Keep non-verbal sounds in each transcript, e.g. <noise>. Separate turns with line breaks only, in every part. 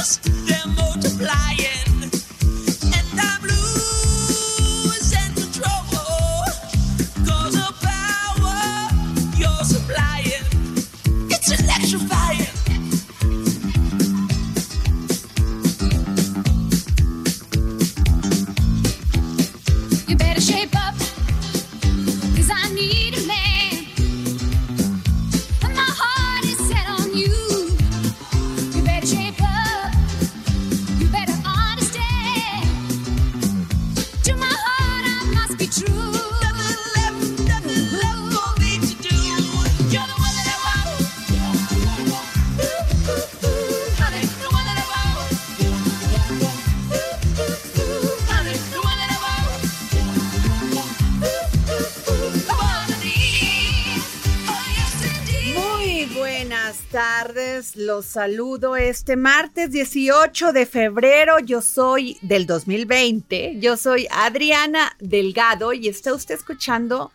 Podcast. Be true.
Tardes, los saludo este martes 18 de febrero, yo soy del 2020, yo soy Adriana Delgado y está usted escuchando,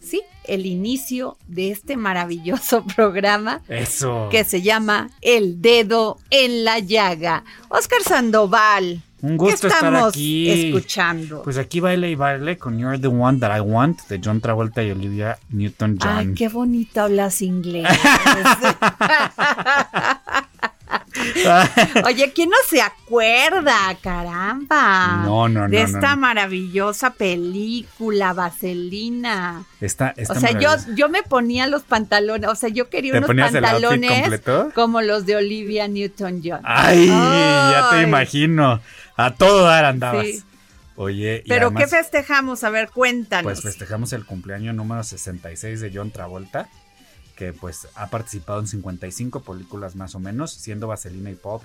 sí, el inicio de este maravilloso <laughs> programa
Eso.
que se llama El Dedo en la Llaga. Oscar Sandoval,
Un gusto
¿qué
estar
estamos
aquí.
escuchando?
Pues aquí baile y baile con You're the One That I Want de John Travolta y Olivia Newton-John.
Ay, qué bonito hablas inglés. <laughs> Oye, ¿quién no se acuerda, caramba?
No, no, no,
De esta
no.
maravillosa película, Vaselina.
Está
o sea, yo, yo me ponía los pantalones, o sea, yo quería
¿Te
unos pantalones como los de Olivia Newton-John.
Ay, ya te imagino. A todo dar andabas.
Sí.
Oye, y
Pero
además,
¿qué festejamos? A ver, cuéntanos.
Pues festejamos el cumpleaños número 66 de John Travolta, que pues ha participado en 55 películas más o menos, siendo Vaselina y Pulp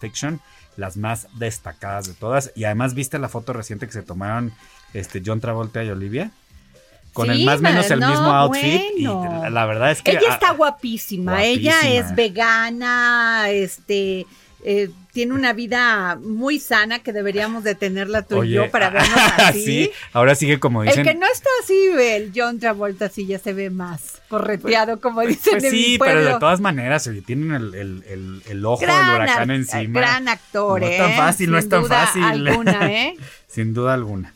Fiction las más destacadas de todas. Y además viste la foto reciente que se tomaron este John Travolta y Olivia. Con
Sí,
el más o menos el
no,
mismo outfit.
bueno.
Y la verdad es que.
Ella está guapísima, ella es vegana, este, eh, tiene una vida muy sana que deberíamos de tenerla tú y yo para vernos <laughs> así.
sí, ahora sigue como
El
dicen.
que no está así, el John Travolta sí ya se ve más correteado, como dicen
Pues
en
sí,
mi
pero de todas maneras, oye, tienen el, el- el- el ojo
gran,
del huracán
ac-
encima.
gran actor,
No
¿eh?
es tan fácil, no es tan
duda
fácil.
alguna, ¿eh? <laughs>
Sin duda alguna.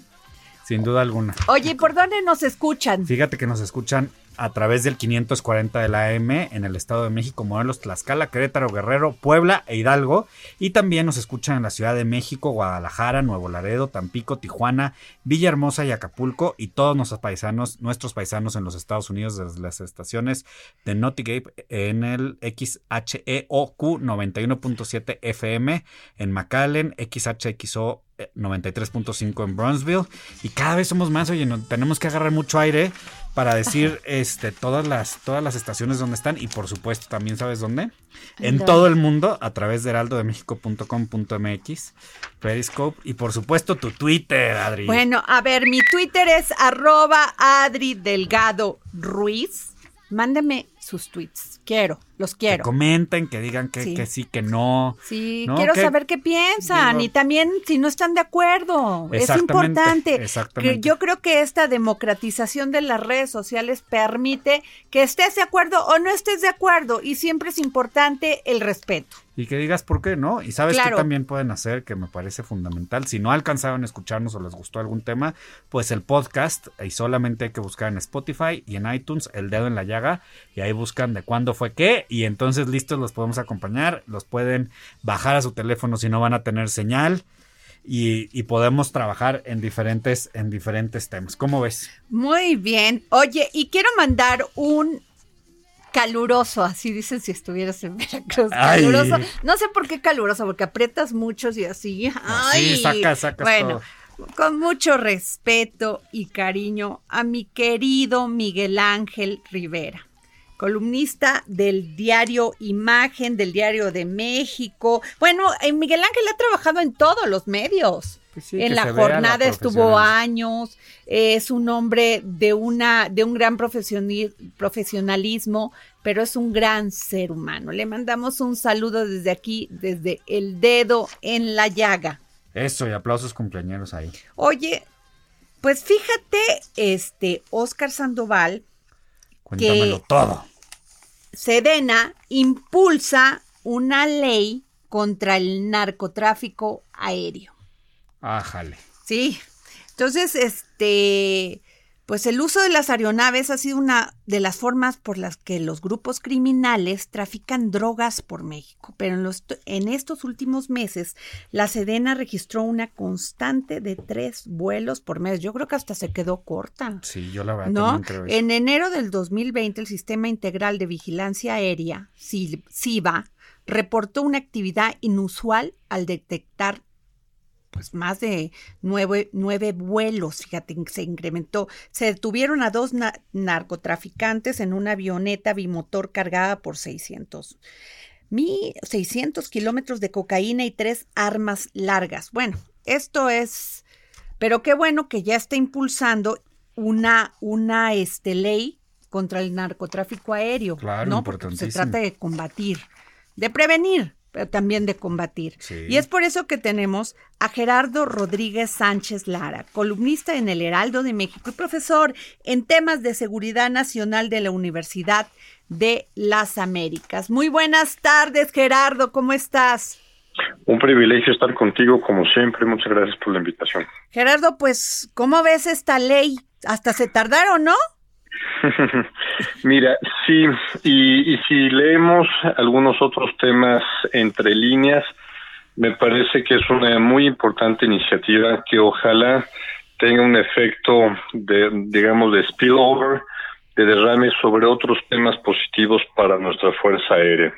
Sin duda alguna.
Oye, ¿por dónde nos escuchan?
Fíjate que nos escuchan a través del 540 de la AM en el Estado de México, Morelos, Tlaxcala, Querétaro, Guerrero, Puebla e Hidalgo. Y también nos escuchan en la Ciudad de México, Guadalajara, Nuevo Laredo, Tampico, Tijuana, Villahermosa y Acapulco. Y todos nuestros paisanos, nuestros paisanos en los Estados Unidos desde las estaciones de Notigape en el XHEOQ 91.7 FM en McAllen, XHXO eh, 93.5 en Bronzeville. Y cada vez somos más, oye, no- tenemos que agarrar mucho aire para decir este, todas, las, todas las estaciones donde están y por supuesto también sabes dónde. En
¿Dónde?
todo el mundo a través de heraldodemexico.com.mx, Periscope y por supuesto tu Twitter, Adri.
Bueno, a ver, mi Twitter es arroba Adri Delgado Ruiz. Mándeme sus tweets. Quiero, los
Que
quiero.
comenten, que digan que
Sí.
que, sí, que no.
Sí,
¿no?
quiero
Que-
saber qué piensan
digo-
y también si no están de acuerdo. Es importante.
exactamente.
Que yo creo que esta democratización de las redes sociales permite que estés de acuerdo o no estés de acuerdo y siempre es importante el respeto.
Y que digas por qué no. Y sabes
Claro.
que también pueden hacer, que me parece fundamental. Si no alcanzaron a escucharnos o les gustó algún tema, pues el podcast, y solamente hay que buscar en Spotify y en iTunes el dedo en la llaga, y ahí buscan de cuándo fue qué, y entonces listos los podemos acompañar, los pueden bajar a su teléfono si no van a tener señal. Y, y podemos trabajar en diferentes, en diferentes temas. ¿Cómo ves?
Muy bien. Oye, y quiero mandar un caluroso, así dicen si estuvieras en Veracruz. <laughs>
Ay.
Caluroso. No sé por qué caluroso, porque aprietas muchos y así. Ay.
Sí, sacas, sacas
Bueno, con mucho respeto y cariño a mi querido Miguel Ángel Rivera. Columnista del diario Imagen, del diario de México. Bueno, eh, Miguel Ángel ha trabajado en todos los medios.
Pues sí,
en la jornada estuvo años, es un hombre de una de un gran profesionalismo, pero es un gran ser humano. Le mandamos un saludo desde aquí, desde el dedo en la llaga.
Eso, y aplausos cumpleañeros ahí.
Oye, pues fíjate, este Oscar Sandoval,
Cuéntamelo todo.
Sedena impulsa una ley contra el narcotráfico aéreo.
Ájale.
Sí. Entonces, este, pues el uso de las aeronaves ha sido una de las formas por las que los grupos criminales trafican drogas por México. Pero en, los, en estos últimos meses, la Sedena registró una constante de tres vuelos por mes. Yo creo que hasta se quedó corta.
Sí, yo la verdad.
En enero del 2020, el Sistema Integral de Vigilancia Aérea, SIVA, reportó una actividad inusual al detectar pues más de nueve, nueve vuelos, fíjate, se incrementó. Se detuvieron a dos na- narcotraficantes en una avioneta bimotor cargada por 600. Mi 600 kilómetros de cocaína y tres armas largas. Bueno, esto es, pero qué bueno que ya está impulsando una, una este, ley contra el narcotráfico aéreo,
Claro,
¿no? Porque se trata de combatir, de prevenir, pero también de combatir.
Sí.
Y es por eso que tenemos a Gerardo Rodríguez Sánchez Lara, columnista en el Heraldo de México y profesor en temas de seguridad nacional de la Universidad de las Américas. Muy buenas tardes, Gerardo, ¿cómo estás?
Un privilegio estar contigo como siempre. Muchas gracias por la invitación.
Gerardo, pues, ¿cómo ves esta ley? Hasta se tardaron, ¿no? <laughs>
Mira, sí, y, si leemos algunos otros temas entre líneas, me parece que es una muy importante iniciativa que ojalá tenga un efecto de, digamos, de spillover, de derrame sobre otros temas positivos para nuestra Fuerza Aérea.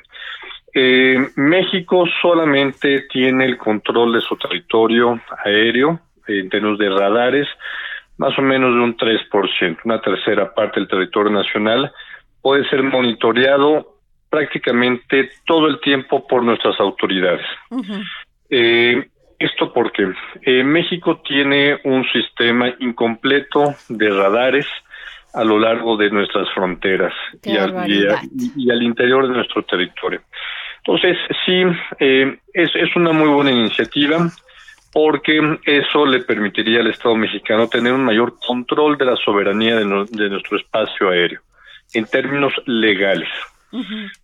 Eh, México solamente tiene el control de su territorio aéreo en términos de radares, más o menos de un 3%, una tercera parte del territorio nacional puede ser monitoreado prácticamente todo el tiempo por nuestras autoridades. Eh, esto porque eh, México tiene un sistema incompleto de radares a lo largo de nuestras fronteras y al, a- y al interior de nuestro territorio. Entonces, sí, eh, es, es una muy buena iniciativa porque eso le permitiría al Estado mexicano tener un mayor control de la soberanía de, no- de nuestro espacio aéreo en términos legales.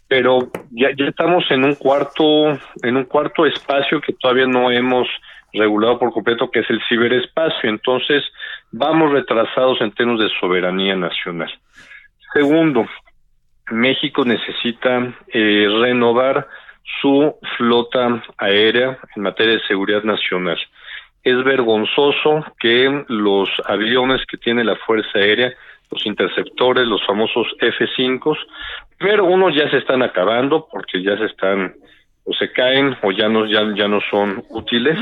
Pero ya, ya estamos en un cuarto en un cuarto espacio que todavía no hemos regulado por completo, que es el ciberespacio. Entonces, vamos retrasados en términos de soberanía nacional. Segundo, México necesita eh, renovar su flota aérea en materia de seguridad nacional. Es vergonzoso que los aviones que tiene la Fuerza Aérea, los interceptores, los famosos F-5, pero unos ya se están acabando porque ya se están o se caen o ya no ya, ya no son útiles.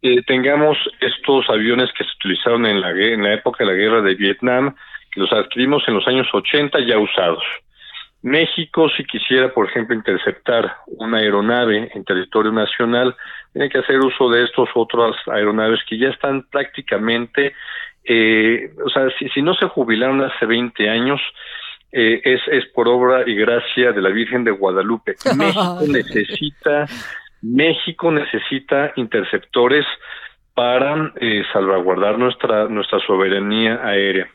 Eh, tengamos estos aviones que se utilizaron en la en la época de la guerra de Vietnam, que los adquirimos en los años 80 ya usados. México, si quisiera, por ejemplo, interceptar una aeronave en territorio nacional, tiene que hacer uso de estos otras aeronaves que ya están prácticamente, eh, o sea, si, si no se jubilaron hace 20 años, eh, es, es por obra y gracia de la Virgen de Guadalupe. <laughs> México necesita, México necesita interceptores para eh, salvaguardar nuestra, nuestra soberanía aérea.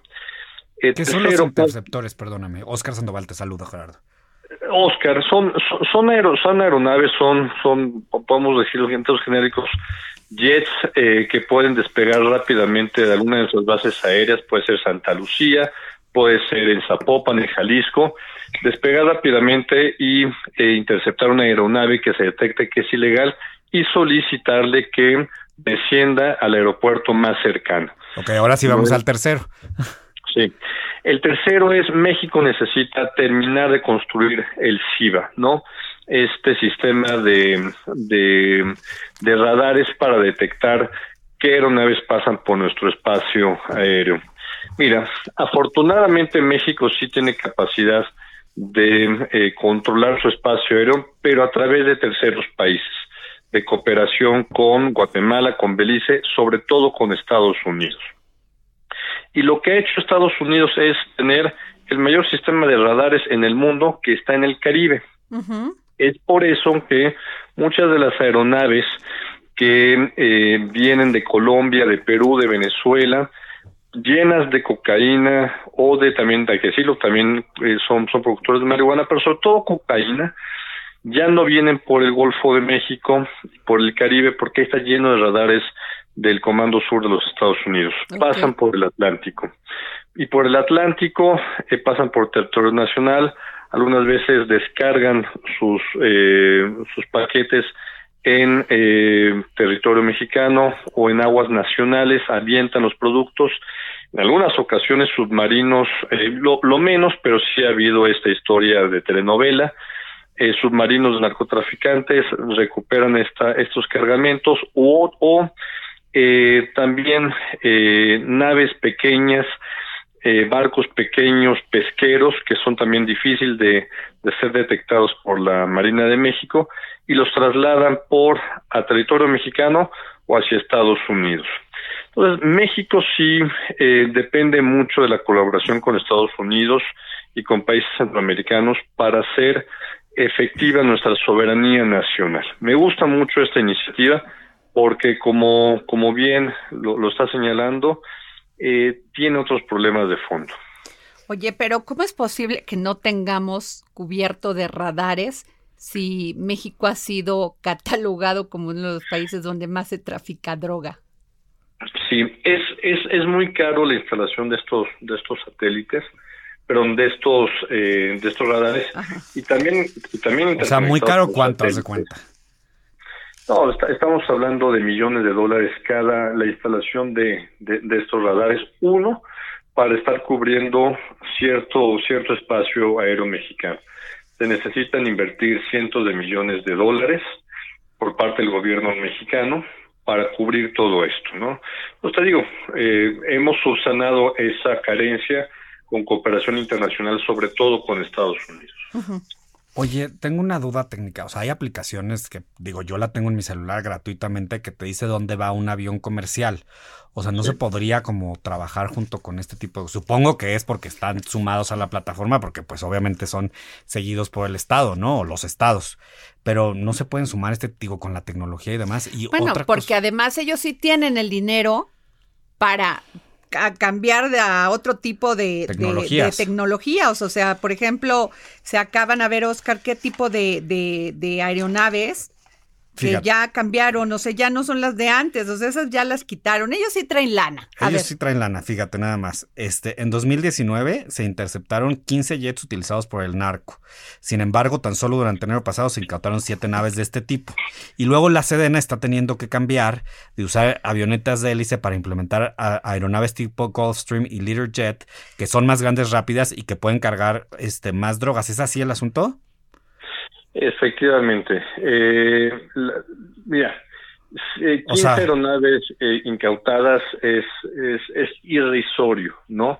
Eh,
¿Qué son los interceptores? Perdóname. Oscar Sandoval te saluda, Gerardo.
Oscar, son, son, son, aero- son aeronaves, son, son, podemos decirlo en términos genéricos, jets eh, que pueden despegar rápidamente de alguna de nuestras bases aéreas, puede ser Santa Lucía, puede ser en Zapopan, en Jalisco, despegar rápidamente y eh, interceptar una aeronave que se detecte que es ilegal y solicitarle que descienda al aeropuerto más cercano.
Ok, ahora sí vamos al tercero.
Sí. El tercero es México necesita terminar de construir el CIBA, ¿no? Este sistema de, de, de radares para detectar qué aeronaves pasan por nuestro espacio aéreo. Mira, afortunadamente México sí tiene capacidad de eh, controlar su espacio aéreo, pero a través de terceros países, de cooperación con Guatemala, con Belice, sobre todo con Estados Unidos. Y lo que ha hecho Estados Unidos es tener el mayor sistema de radares en el mundo que está en el Caribe. Es por eso que muchas de las aeronaves que eh, vienen de Colombia, de Perú, de Venezuela, llenas de cocaína o de también, hay que decirlo, también eh, son, son productores de marihuana, pero sobre todo cocaína, ya no vienen por el Golfo de México, por el Caribe, porque está lleno de radares del Comando Sur de los Estados Unidos. Pasan por el Atlántico. Y por el Atlántico eh, pasan por territorio nacional, algunas veces descargan sus, eh, sus paquetes en eh, territorio mexicano o en aguas nacionales, avientan los productos. En algunas ocasiones submarinos, eh, lo, lo menos, pero sí ha habido esta historia de telenovela. Eh, submarinos de narcotraficantes recuperan esta, estos cargamentos o, o eh, también eh, naves pequeñas, eh, barcos pequeños, pesqueros, que son también difíciles de, de ser detectados por la Marina de México y los trasladan por a territorio mexicano o hacia Estados Unidos. Entonces, México sí eh, depende mucho de la colaboración con Estados Unidos y con países centroamericanos para hacer efectiva nuestra soberanía nacional. Me gusta mucho esta iniciativa porque, como, como bien lo, lo está señalando, eh, tiene otros problemas de fondo.
Oye, pero ¿cómo es posible que no tengamos cubierto de radares si México ha sido catalogado como uno de los países donde más se trafica droga?
Sí, es, es, es muy caro la instalación de estos, de estos satélites, perdón, de estos, eh, de estos radares y también, y también
O sea, muy caro, ¿cuánto
satélites.
cuenta?
No, está- estamos hablando de millones de dólares cada la instalación de, de, estos radares. Uno, para estar cubriendo cierto, cierto espacio aéreo mexicano. Se necesitan invertir cientos de millones de dólares por parte del gobierno mexicano para cubrir todo esto, ¿no? Pues te digo, eh, hemos subsanado esa carencia con cooperación internacional, sobre todo con Estados Unidos.
Oye, tengo una duda técnica. O sea, hay aplicaciones que, digo, yo la tengo en mi celular gratuitamente que te dice dónde va un avión comercial. O sea, no se podría como trabajar junto con este tipo de... Supongo que es porque están sumados a la plataforma, porque pues obviamente son seguidos por el Estado, ¿no? O los estados. Pero no se pueden sumar este, digo, con la tecnología y demás. Y
Bueno,
otra
porque
cosa-
además ellos sí tienen el dinero para ca- cambiar de a otro tipo de, de- de
Tecnologías.
O sea, por ejemplo, se acaban a ver, Oscar, qué tipo de, de- de que ya cambiaron, o sea, ya no son las de antes, o sea, esas ya las quitaron. Ellos sí traen lana. A
Ellos
ver,
sí traen lana, fíjate nada más. Este, en 2019 se interceptaron 15 jets utilizados por el narco. Sin embargo, tan solo durante enero pasado se incautaron 7 naves de este tipo. Y luego la Sedena está teniendo que cambiar de usar avionetas de hélice para implementar aeronaves tipo Gulfstream y Learjet, que son más grandes, rápidas y que pueden cargar este, más drogas. ¿Es así el asunto?
Efectivamente. Eh, la- mira, eh, 15
O sea-
aeronaves eh, incautadas es, es, es irrisorio, ¿no?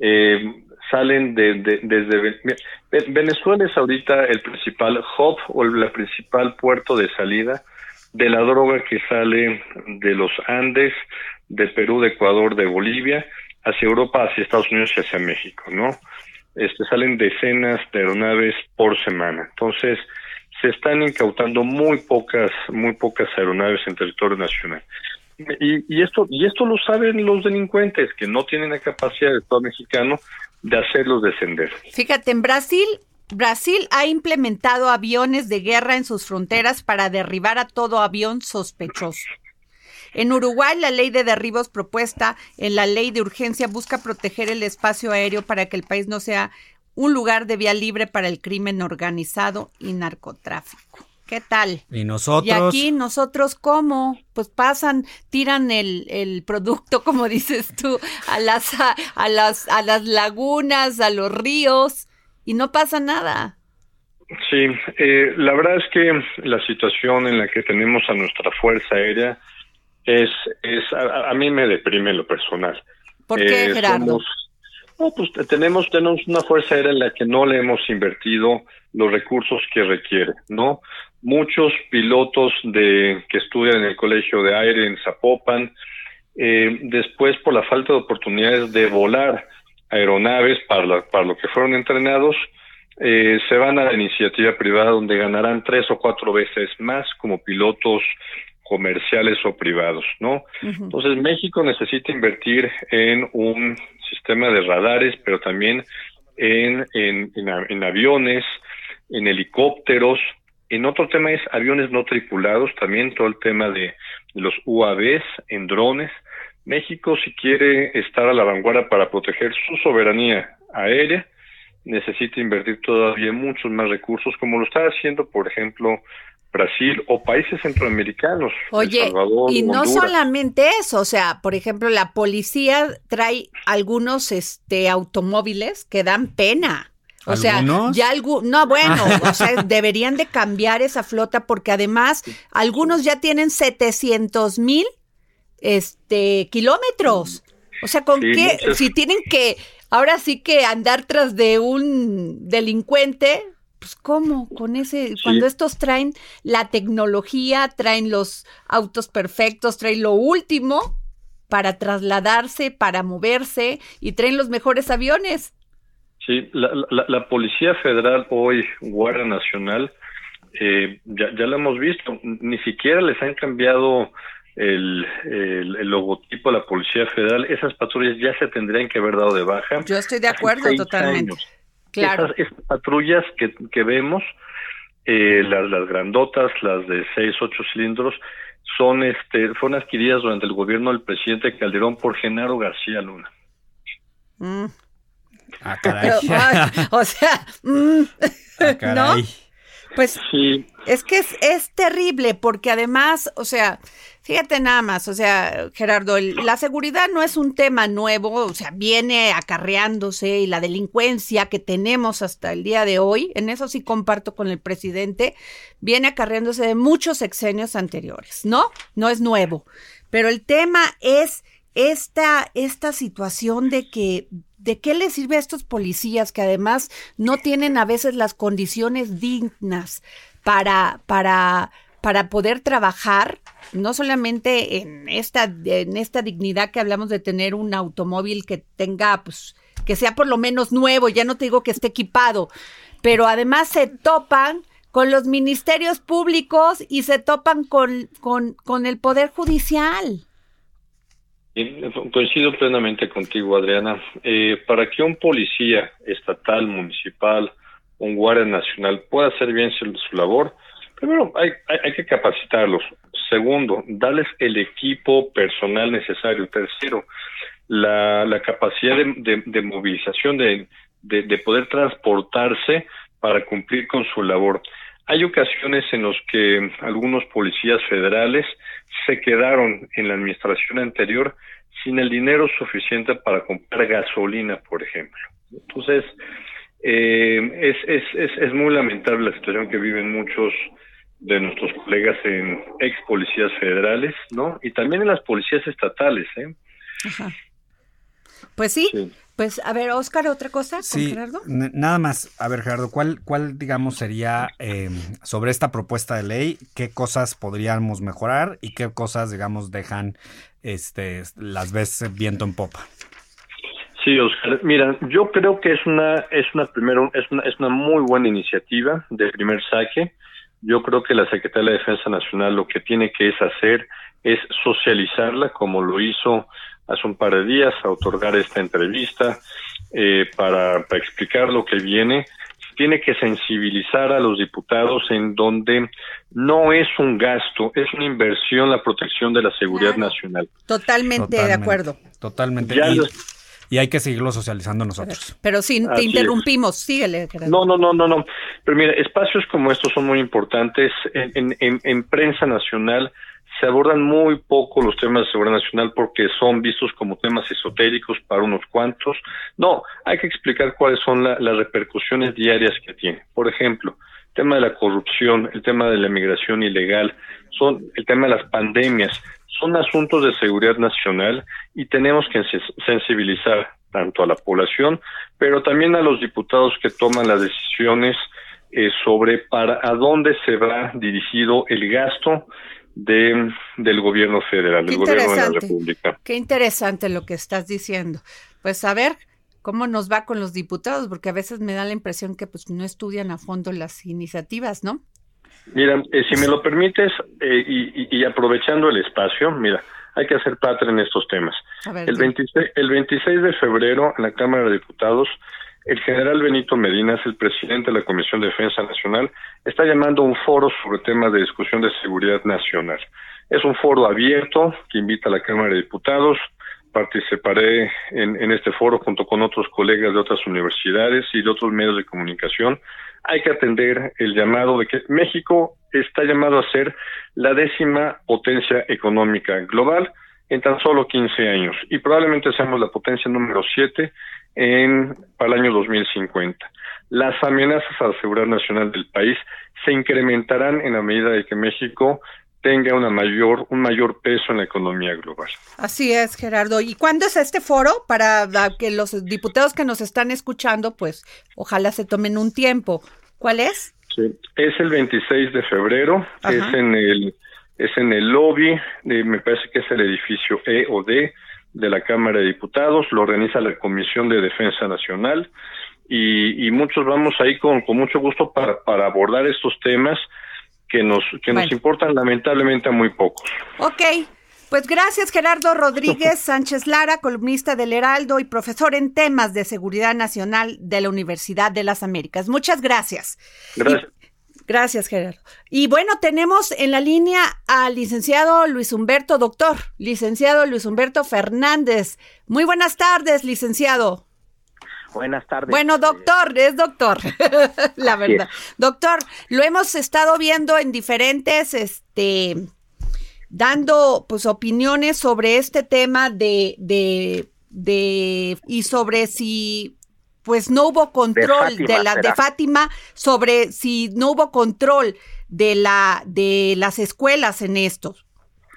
Eh, salen de, de- desde Venezuela es ahorita el principal hub o el principal puerto de salida de la droga que sale de los Andes, de Perú, de Ecuador, de Bolivia, hacia Europa, hacia Estados Unidos y hacia México, ¿no? Este, salen decenas de aeronaves por semana. Entonces, se están incautando muy pocas, muy pocas aeronaves en territorio nacional. Y, esto, y esto lo saben los delincuentes, que no tienen la capacidad del Estado mexicano de hacerlos descender.
Fíjate, en Brasil, Brasil ha implementado aviones de guerra en sus fronteras para derribar a todo avión sospechoso. En Uruguay, la ley de derribos propuesta en la ley de urgencia busca proteger el espacio aéreo para que el país no sea un lugar de vía libre para el crimen organizado y narcotráfico. ¿Qué tal?
Y nosotros.
Y aquí nosotros, ¿cómo? Pues pasan, tiran el, el producto, <laughs> como dices tú, a las, a, a las, a las lagunas, a los ríos, y no pasa nada.
Sí, eh, la verdad es que la situación en la que tenemos a nuestra Fuerza Aérea es, es a, a mí me deprime lo personal.
¿Por qué,
Eh,
Gerardo?
somos- no, pues te- tenemos, tenemos una fuerza aérea en la que no le hemos invertido los recursos que requiere, ¿no? Muchos pilotos de que estudian en el Colegio de Aire en Zapopan, eh, después por la falta de oportunidades de volar aeronaves para, la- para lo que fueron entrenados, eh, se van a la iniciativa privada donde ganarán tres o cuatro veces más como pilotos comerciales o privados, ¿no? Entonces México necesita invertir en un sistema de radares, pero también en, en, en, a- en aviones, en helicópteros. En otro tema es aviones no tripulados, también todo el tema de, de los UAVs, en drones. México, si quiere estar a la vanguardia para proteger su soberanía aérea, necesita invertir todavía muchos más recursos, como lo está haciendo, por ejemplo, Brasil o países centroamericanos. El
Oye,
Salvador,
y no
Honduras.
solamente eso, o sea, por ejemplo, la policía trae algunos este automóviles que dan pena. O sea,
¿Algunos?
ya algu no, bueno, <laughs> o sea, deberían de cambiar esa flota porque además algunos ya tienen 700 mil este, kilómetros. O sea, ¿con
Sí,
qué?
muchas-
Si tienen que, ahora sí que andar tras de un delincuente, pues ¿cómo? Con ese, cuando estos traen la tecnología, traen los autos perfectos, traen lo último para trasladarse, para moverse y traen los mejores aviones.
Sí, la, la, la Policía Federal hoy, Guardia Nacional, eh, ya, ya lo hemos visto, ni siquiera les han cambiado el, el, el logotipo a la Policía Federal. Esas patrullas ya se tendrían que haber dado de baja.
Yo estoy de acuerdo totalmente.
años.
Claro.
Esas, esas patrullas que, que vemos, eh, las, las grandotas, las de seis, ocho cilindros, son este, fueron adquiridas durante el gobierno del presidente Calderón por Genaro García Luna.
Mm.
Ah, caray.
Pero, ay, o sea, mm,
Ah, caray.
Pues
Sí,
Es que es, es terrible porque además, o sea, fíjate nada más, o sea, Gerardo, el- la seguridad no es un tema nuevo, o sea, viene acarreándose y la delincuencia que tenemos hasta el día de hoy, en eso sí comparto con el presidente, viene acarreándose de muchos sexenios anteriores, ¿no? No es nuevo. Pero el tema es esta, esta situación de que, ¿de qué le sirve a estos policías que además no tienen a veces las condiciones dignas para, para, para poder trabajar, no solamente en esta, en esta dignidad que hablamos de tener un automóvil que tenga, pues, que sea por lo menos nuevo, ya no te digo que esté equipado, pero además se topan con los ministerios públicos y se topan con, con, con el Poder Judicial.
Coincido plenamente contigo, Adriana. Eh, para que un policía estatal, municipal, un guardia nacional pueda hacer bien su, labor, primero hay, que capacitarlos. Segundo, darles el equipo personal necesario. Tercero, la, capacidad de, movilización, de, de- de poder transportarse para cumplir con su labor. Hay ocasiones en los que algunos policías federales se quedaron en la administración anterior sin el dinero suficiente para comprar gasolina, por ejemplo. Entonces, eh, es, es, es, es muy lamentable la situación que viven muchos de nuestros colegas en ex policías federales, ¿no? Y también en las policías estatales, ¿eh?
Pues sí,
Sí.
pues a ver, Oscar, otra cosa con
Sí,
Gerardo.
nada más. A ver, Gerardo, ¿cuál, cuál digamos, sería eh, sobre esta propuesta de ley? ¿Qué cosas podríamos mejorar y qué cosas, digamos, dejan, este, las ves viento en popa?
Sí, Oscar. Mira, yo creo que es una, es una primero, es una, es una muy buena iniciativa de primer saque. Yo creo que la Secretaría de Defensa Nacional lo que tiene que es hacer es socializarla, como lo hizo hace un par de días, a otorgar esta entrevista eh, para, para explicar lo que viene. Tiene que sensibilizar a los diputados en donde no es un gasto, es una inversión la protección de la seguridad
Claro.
nacional.
Totalmente, de acuerdo.
Totalmente.
Ya
y,
los-
y hay que seguirlo socializando nosotros.
Pero sí, te
Así
interrumpimos. Síguele, Gerardo.
No, no, no, no, no. Pero mira, espacios como estos son muy importantes. En, en, en, en prensa nacional se abordan muy poco los temas de seguridad nacional porque son vistos como temas esotéricos para unos cuantos. No, hay que explicar cuáles son la- las repercusiones diarias que tiene. Por ejemplo, el tema de la corrupción, el tema de la migración ilegal, son el tema de las pandemias, son asuntos de seguridad nacional y tenemos que sensi- sensibilizar tanto a la población, pero también a los diputados que toman las decisiones eh, sobre para a dónde se va dirigido el gasto de, del gobierno federal,
Qué
del gobierno de la. República.
Qué interesante lo que estás diciendo. Pues a ver cómo nos va con los diputados, porque a veces me da la impresión que pues no estudian a fondo las iniciativas, ¿no?
Mira, eh, si me lo permites, eh, y, aprovechando el espacio, mira, hay que hacer patria en estos temas.
Ver,
El
dime.
26, el 26 de febrero, en la Cámara de Diputados, el general Benito Medina, es el presidente de la Comisión de Defensa Nacional, está llamando un foro sobre temas de discusión de seguridad nacional. Es un foro abierto que invita a la Cámara de Diputados. Participaré en, en este foro junto con otros colegas de otras universidades y de otros medios de comunicación. Hay que atender el llamado de que México está llamado a ser la décima potencia económica global en tan solo 15 años y probablemente seamos la potencia número 7 en, para el año 2050. Las amenazas a la seguridad nacional del país se incrementarán en la medida de que México tenga una mayor, un mayor peso en la economía global.
Así es, Gerardo. ¿Y cuándo es este foro? Para que los diputados que nos están escuchando, pues ojalá se tomen un tiempo. ¿Cuál es?
Sí. Es el 26 de febrero,
Ajá.
es en el es en el lobby, de- me parece que es el edificio E o D de la Cámara de Diputados, lo organiza la Comisión de Defensa Nacional y, y muchos vamos ahí con, con mucho gusto para, para abordar estos temas que nos que nos importan lamentablemente a muy pocos.
Ok. Pues gracias, Gerardo Rodríguez <laughs> Sánchez Lara, columnista del Heraldo y profesor en temas de seguridad nacional de la Universidad de las Américas. Muchas gracias.
Gracias.
Gracias, Gerardo. Y bueno, tenemos en la línea al licenciado Luis Humberto, doctor, licenciado Luis Humberto Fernández. Muy buenas tardes, licenciado.
Buenas tardes.
Bueno, doctor, es doctor, <laughs> la
Así
verdad. Doctor, lo hemos estado viendo en diferentes, este, dando pues opiniones sobre este tema de, de, de, y sobre si pues no hubo control de,
Fátima,
la de. Fátima sobre si no hubo control de la de las escuelas en esto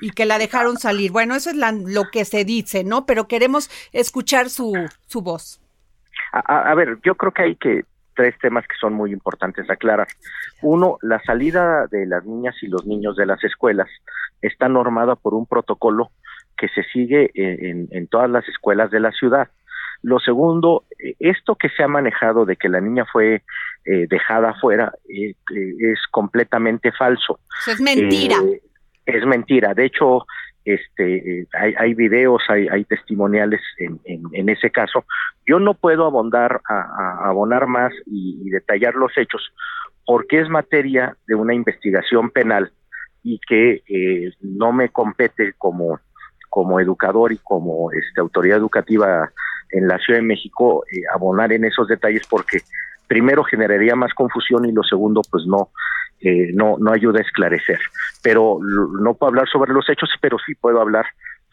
y que la dejaron salir. Bueno, eso es la- lo que se dice, ¿no? Pero queremos escuchar su su voz.
A, ver, yo creo que hay que tres temas que son muy importantes aclarar. Uno, la salida de las niñas y los niños de las escuelas está normada por un protocolo que se sigue en- en todas las escuelas de la ciudad. Lo segundo, eh, esto que se ha manejado de que la niña fue eh, dejada afuera eh, eh, es completamente falso.
Eso es mentira.
Eh, es mentira. De hecho, este, hay, hay videos, hay, hay testimoniales en, en, en ese caso. Yo no puedo abondar a, a- abonar más y, y detallar los hechos porque es materia de una investigación penal y que eh, no me compete como como educador y como este, autoridad educativa en la Ciudad de México eh, abonar en esos detalles porque primero generaría más confusión y lo segundo pues no eh, no no ayuda a esclarecer. Pero no puedo hablar sobre los hechos pero sí puedo hablar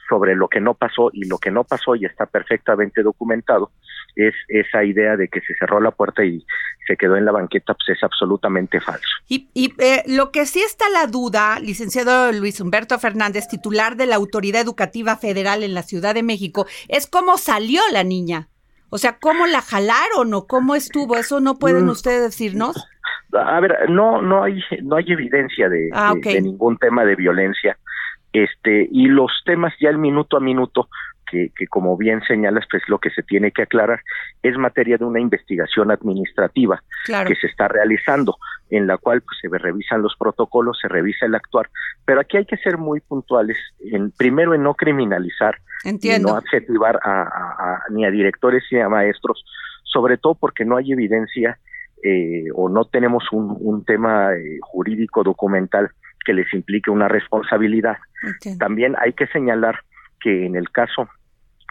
sobre lo que no pasó y lo que no pasó y está perfectamente documentado es esa idea de que se cerró la puerta y se quedó en la banqueta pues es absolutamente falso
Y, y, eh, lo que sí está la duda, licenciado Luis Humberto Fernández, titular de la Autoridad Educativa Federal en la Ciudad de México, es cómo salió la niña. O sea, cómo la jalaron o cómo estuvo. ¿Eso no pueden
Mm.
ustedes decirnos?
A ver, no, no hay, no hay evidencia de,
Ah,
de-
ok.
de ningún tema de violencia, este, y los temas ya el minuto a minuto, que, que, como bien señalas, pues lo que se tiene que aclarar es materia de una investigación administrativa
Claro.
que se está realizando, en la cual pues, se revisan los protocolos, se revisa el actuar, pero aquí hay que ser muy puntuales, en, primero en no criminalizar,
Entiendo.
y no adjetivar a, a- a- ni a directores ni a maestros, sobre todo porque no hay evidencia eh, o no tenemos un, un tema eh, jurídico documental que les implique una responsabilidad.
Entiendo.
También hay que señalar que en el caso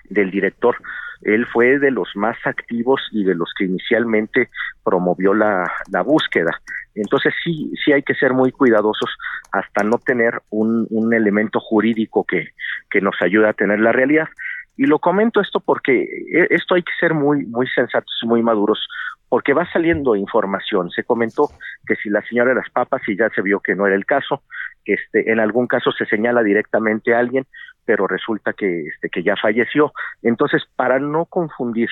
del director, él fue de los más activos y de los que inicialmente promovió la, la búsqueda. Entonces sí, sí hay que ser muy cuidadosos hasta no tener un, un elemento jurídico que, que nos ayude a tener la realidad. Y lo comento esto porque eh, esto hay que ser muy, muy sensatos y muy maduros, porque va saliendo información. Se comentó que si la señora de las papas, y ya se vio que no era el caso, este, en algún caso se señala directamente a alguien, pero resulta que, este, que ya falleció. Entonces, para no confundir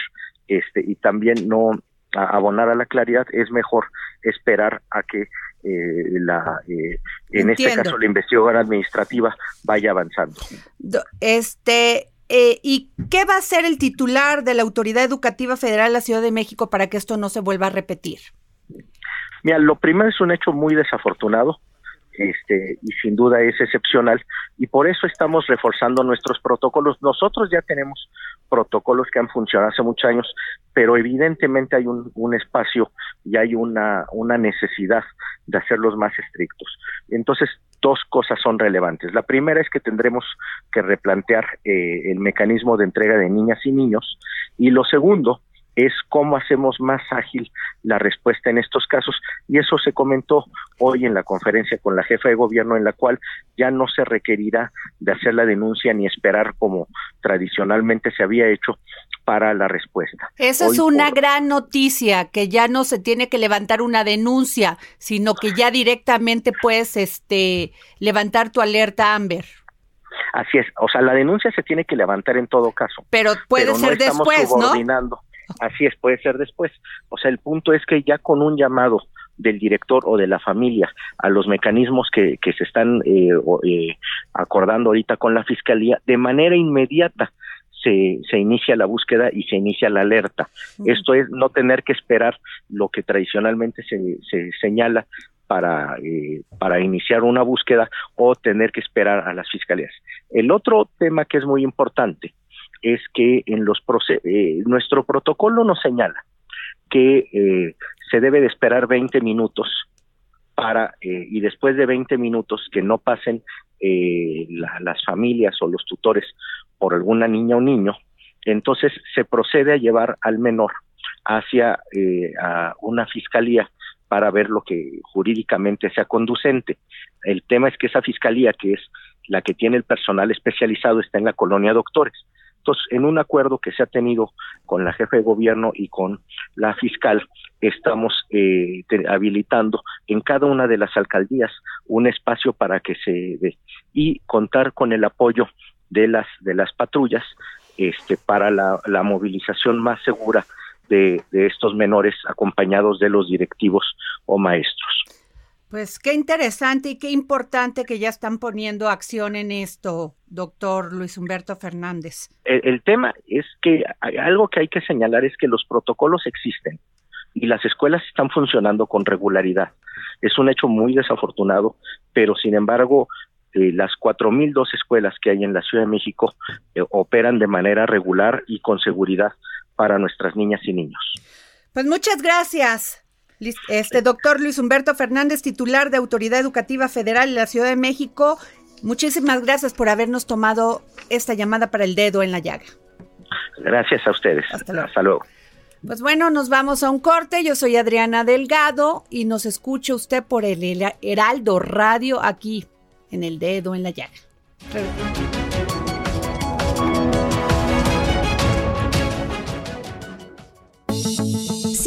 este, y también no abonar a la claridad, es mejor esperar a que eh, la, eh, en este caso la investigación administrativa vaya avanzando.
Do- Este, eh, ¿y qué va a hacer el titular de la Autoridad Educativa Federal de la Ciudad de México para que esto no se vuelva a repetir?
Mira, lo primero es un hecho muy desafortunado, este, y sin duda es excepcional, y por eso estamos reforzando nuestros protocolos. Nosotros ya tenemos protocolos que han funcionado hace muchos años, pero evidentemente hay un, espacio y hay una, una necesidad de hacerlos más estrictos. Entonces, dos cosas son relevantes. La primera es que tendremos que replantear eh, el mecanismo de entrega de niñas y niños, y lo segundo es cómo hacemos más ágil la respuesta en estos casos y eso se comentó hoy en la conferencia con la jefa de gobierno en la cual ya no se requerirá de hacer la denuncia ni esperar como tradicionalmente se había hecho para la respuesta.
Esa es una
por-
gran noticia, que ya no se tiene que levantar una denuncia, sino que ya directamente puedes este, levantar tu alerta Amber.
Así es, o sea, la denuncia se tiene que levantar en todo caso.
Pero puede
pero no
ser
estamos
después, ¿no?
Así es, puede ser después. O sea, el punto es que ya con un llamado del director o de la familia a los mecanismos que, que se están eh, eh, acordando ahorita con la fiscalía, de manera inmediata se, se inicia la búsqueda y se inicia la alerta. Esto es no tener que esperar lo que tradicionalmente se, se señala para, eh, para iniciar una búsqueda o tener que esperar a las fiscalías. El otro tema que es muy importante es que en los eh, nuestro protocolo nos señala que eh, se debe de esperar 20 minutos para eh, y después de 20 minutos que no pasen la- las familias o los tutores por alguna niña o niño, entonces se procede a llevar al menor hacia a una fiscalía para ver lo que jurídicamente sea conducente. El tema es que esa fiscalía, que es la que tiene el personal especializado, está en la colonia Doctores. En un acuerdo que se ha tenido con la jefe de gobierno y con la fiscal, estamos eh, habilitando en cada una de las alcaldías un espacio para que se dé y contar con el apoyo de las de las patrullas este para la, la movilización más segura de, de estos menores acompañados de los directivos o maestros.
Pues qué interesante y qué importante que ya están poniendo acción en esto, doctor Luis Humberto Fernández.
El, el tema es que algo que hay que señalar es que los protocolos existen y las escuelas están funcionando con regularidad. Es un hecho muy desafortunado, pero sin embargo, eh, las 4.002 escuelas que hay en la Ciudad de México eh, operan de manera regular y con seguridad para nuestras niñas y niños.
Pues muchas gracias. Este doctor Luis Humberto Fernández, titular de Autoridad Educativa Federal en la Ciudad de México, muchísimas gracias por habernos tomado esta llamada para el dedo en la llaga.
Gracias a ustedes.
Hasta luego.
Hasta luego.
Pues bueno, nos vamos a un corte. Yo soy Adriana Delgado y nos escucha usted por el Hera- Heraldo Radio aquí en el dedo en la llaga.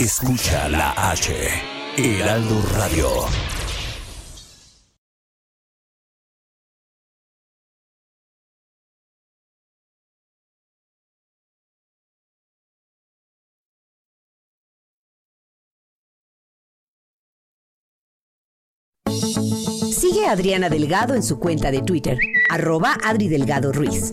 Escucha la H. Heraldo Radio.
Sigue a Adriana Delgado en su cuenta de Twitter, arroba Adri Delgado Ruiz.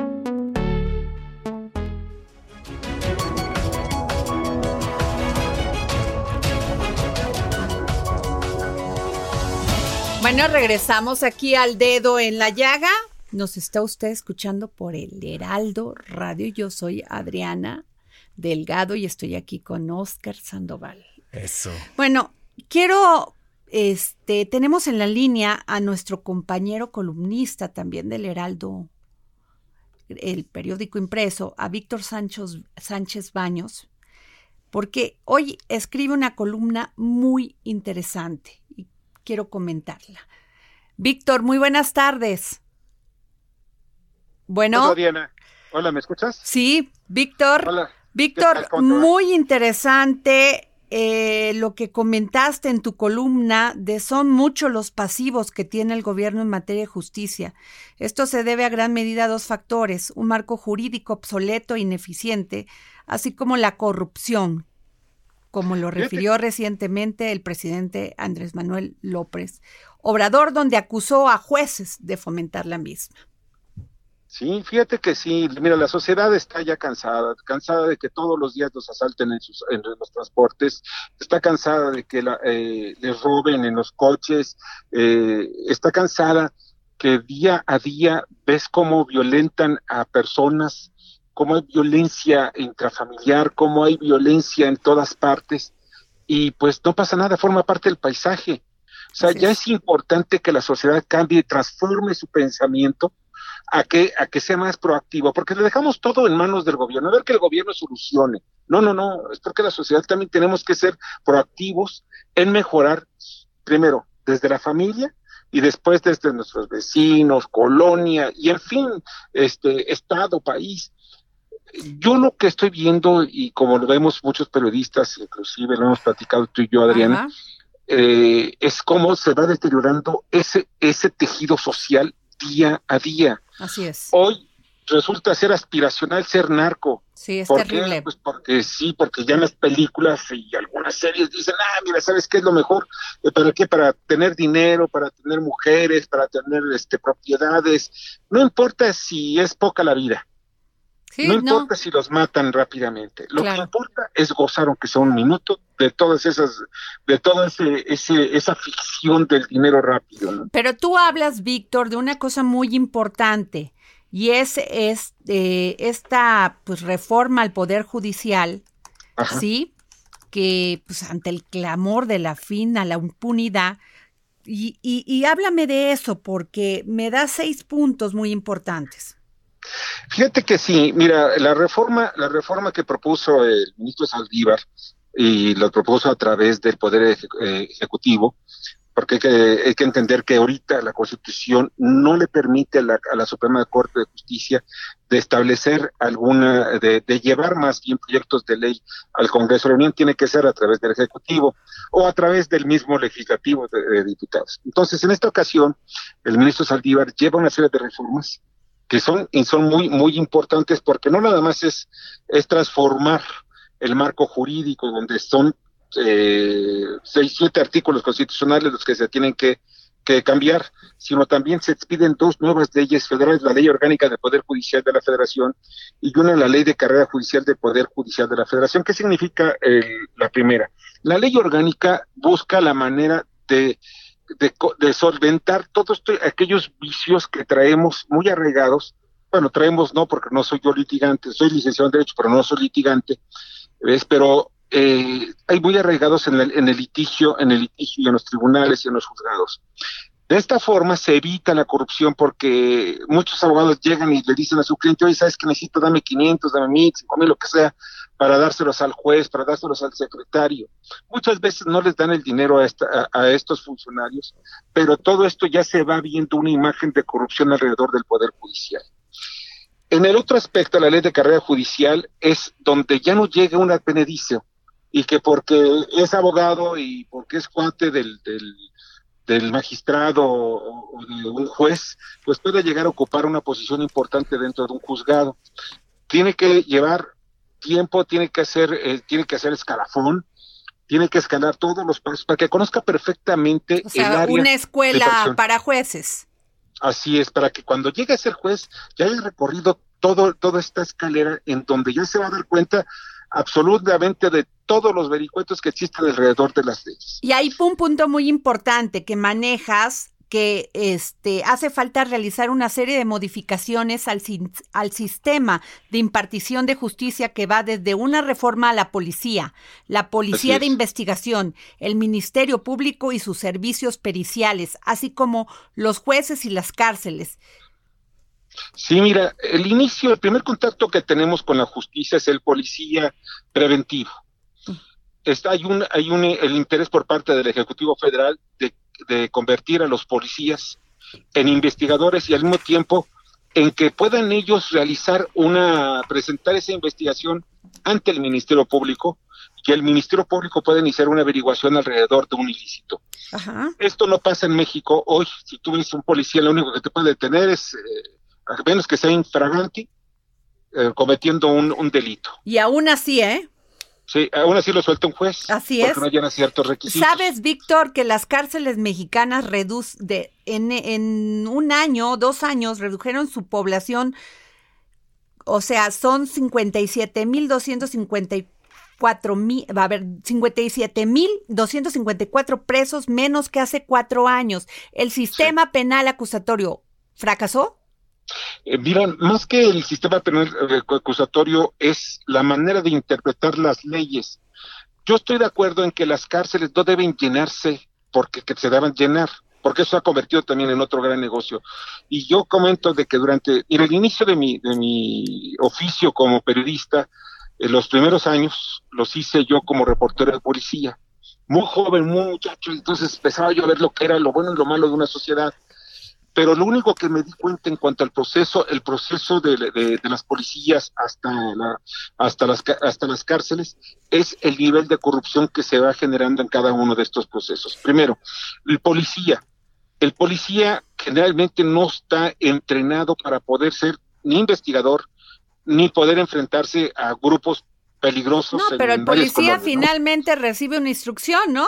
Bueno, regresamos aquí al dedo en la llaga. Nos está usted escuchando por el Heraldo Radio. Yo soy Adriana Delgado y estoy aquí con Oscar Sandoval.
Eso.
Bueno, quiero, este, tenemos en la línea a nuestro compañero columnista también del Heraldo, el periódico impreso, a Víctor Sánchez, Sánchez Baños, porque hoy escribe una columna muy interesante quiero comentarla. Víctor, muy buenas tardes. Bueno.
Hola, Diana. Hola, ¿me escuchas?
Sí, Víctor.
Hola.
Víctor, muy interesante eh, lo que comentaste en tu columna de son muchos los pasivos que tiene el gobierno en materia de justicia. Esto se debe a gran medida a dos factores, un marco jurídico obsoleto e ineficiente, así como la corrupción, como lo refirió recientemente el presidente Andrés Manuel López Obrador, donde acusó a jueces de fomentar la misma.
Sí, fíjate que sí, mira, la sociedad está ya cansada, cansada de que todos los días los asalten en, sus, en los transportes, está cansada de que la, eh, les roben en los coches, eh, está cansada que día a día ves cómo violentan a personas, cómo hay violencia intrafamiliar, cómo hay violencia en todas partes y pues no pasa nada, forma parte del paisaje. O sea, ya
es.
es importante que la sociedad cambie y transforme su pensamiento a que, a que sea más proactivo, porque le dejamos todo en manos del gobierno, a ver que el gobierno solucione. No, no, no, es porque la sociedad también tenemos que ser proactivos en mejorar, primero, desde la familia y después desde nuestros vecinos, colonia y en fin, este, estado, país. Yo lo que estoy viendo, y como lo vemos muchos periodistas, inclusive lo hemos platicado tú y yo, Adriana, eh, es cómo se va deteriorando ese, ese tejido social día a día.
Así es.
Hoy resulta ser aspiracional ser narco.
Sí, es
¿Por qué?
terrible.
Pues porque sí, porque ya en las películas y algunas series dicen, ah, mira, ¿sabes qué es lo mejor? Eh, ¿Para qué? Para tener dinero, para tener mujeres, para tener este, propiedades. No importa si es poca la vida,
Sí,
no
no.
importa si los matan rápidamente. Lo
Claro.
que importa es gozar, aunque sea un minuto, de todas esas, de toda ese, ese, esa ficción del dinero rápido. ¿no?
Pero tú hablas, Víctor, de una cosa muy importante y es, es eh, esta pues, reforma al Poder Judicial,
Ajá.
¿sí? Que pues, ante el clamor de la fin a la impunidad, y, y, y háblame de eso porque me da seis puntos muy importantes.
Fíjate que sí, mira, la reforma, la reforma que propuso el ministro Saldívar y lo propuso a través del Poder eh, Ejecutivo, porque hay que, entender que ahorita la Constitución no le permite a la, a la Suprema Corte de Justicia de establecer alguna, de, de llevar más bien proyectos de ley al Congreso de la Unión, tiene que ser a través del Ejecutivo o a través del mismo legislativo de, de diputados. Entonces, en esta ocasión, el ministro Saldívar lleva una serie de reformas que son, y son muy, muy importantes porque no nada más es, es transformar el marco jurídico donde son eh, seis, siete artículos constitucionales los que se tienen que, que cambiar, sino también se expiden dos nuevas leyes federales, la Ley Orgánica del Poder Judicial de la Federación y una la Ley de Carrera Judicial del Poder Judicial de la Federación. ¿Qué significa el- la primera? La Ley Orgánica busca la manera de, de, de solventar todos aquellos vicios que traemos muy arraigados. Bueno, traemos no, porque no soy yo litigante, soy licenciado en Derecho, pero no soy litigante, ¿ves? Pero eh, hay muy arraigados en el, en el litigio, en el litigio y en los tribunales y en los juzgados. De esta forma se evita la corrupción porque muchos abogados llegan y le dicen a su cliente, oye, ¿sabes que necesito? Dame 500, dame 1000, 5000, lo que sea, para dárselos al juez, para dárselos al secretario. Muchas veces no les dan el dinero a, estos funcionarios, pero todo esto ya se va viendo una imagen de corrupción alrededor del Poder Judicial. En el otro aspecto, la ley de carrera judicial es donde ya no llega un benedicio y que porque es abogado y porque es cuate del, del, magistrado o de un juez, pues puede llegar a ocupar una posición importante dentro de un juzgado. Tiene que llevar tiempo, tiene que hacer, eh, tiene que hacer escalafón, tiene que escalar todos los pasos para que conozca perfectamente
O
el
sea,
área
una escuela para jueces.
Así es, para que cuando llegue a ser juez ya haya recorrido todo, toda esta escalera en donde ya se va a dar cuenta absolutamente de todos los vericuetos que existen alrededor de las leyes.
Y hay un punto muy importante que manejas que este hace falta realizar una serie de modificaciones al, sin- al sistema de impartición de justicia que va desde una reforma a la policía, la policía de
es.
investigación, el Ministerio Público y sus servicios periciales, así como los jueces y las cárceles.
Sí, mira, el inicio, el primer contacto que tenemos con la justicia es el policía preventivo. Está, hay un, hay un, el interés por parte del Ejecutivo Federal de, de convertir a los policías en investigadores y al mismo tiempo en que puedan ellos realizar una, presentar esa investigación ante el Ministerio Público y el Ministerio Público pueda iniciar una averiguación alrededor de un ilícito.
Ajá.
Esto no pasa en México hoy. Si tú ves un policía, lo único que te puede detener es, eh, a menos que sea infraganti, eh, cometiendo un, un delito.
Y aún así, ¿eh?
Sí, aún así lo suelta un juez.
Así
porque
es.
no llena ciertos requisitos.
¿Sabes, Víctor, que las cárceles mexicanas reduc de, en, en un año, dos años, redujeron su población? O sea, son 57.254 mil, va a haber 57.254 presos menos que hace cuatro años. ¿El sistema penal acusatorio fracasó?
Eh, mira, más que el sistema penal acusatorio es la manera de interpretar las leyes. Yo estoy de acuerdo en que las cárceles no deben llenarse porque que se deben llenar, porque eso ha convertido también en otro gran negocio. Y yo comento de que durante mira, el inicio de mi, de mi oficio como periodista, en los primeros años los hice yo como reportero de policía. Muy joven, muy muchacho, entonces empezaba yo a ver lo que era lo bueno y lo malo de una sociedad pero lo único que me di cuenta en cuanto al proceso, el proceso de, de- de las policías hasta, la, hasta, las, hasta las cárceles, es el nivel de corrupción que se va generando en cada uno de estos procesos. Primero, el policía. El policía generalmente no está entrenado para poder ser ni investigador, ni poder enfrentarse a grupos peligrosos.
No, pero el policía
colonias, ¿no?
finalmente recibe una instrucción, ¿no?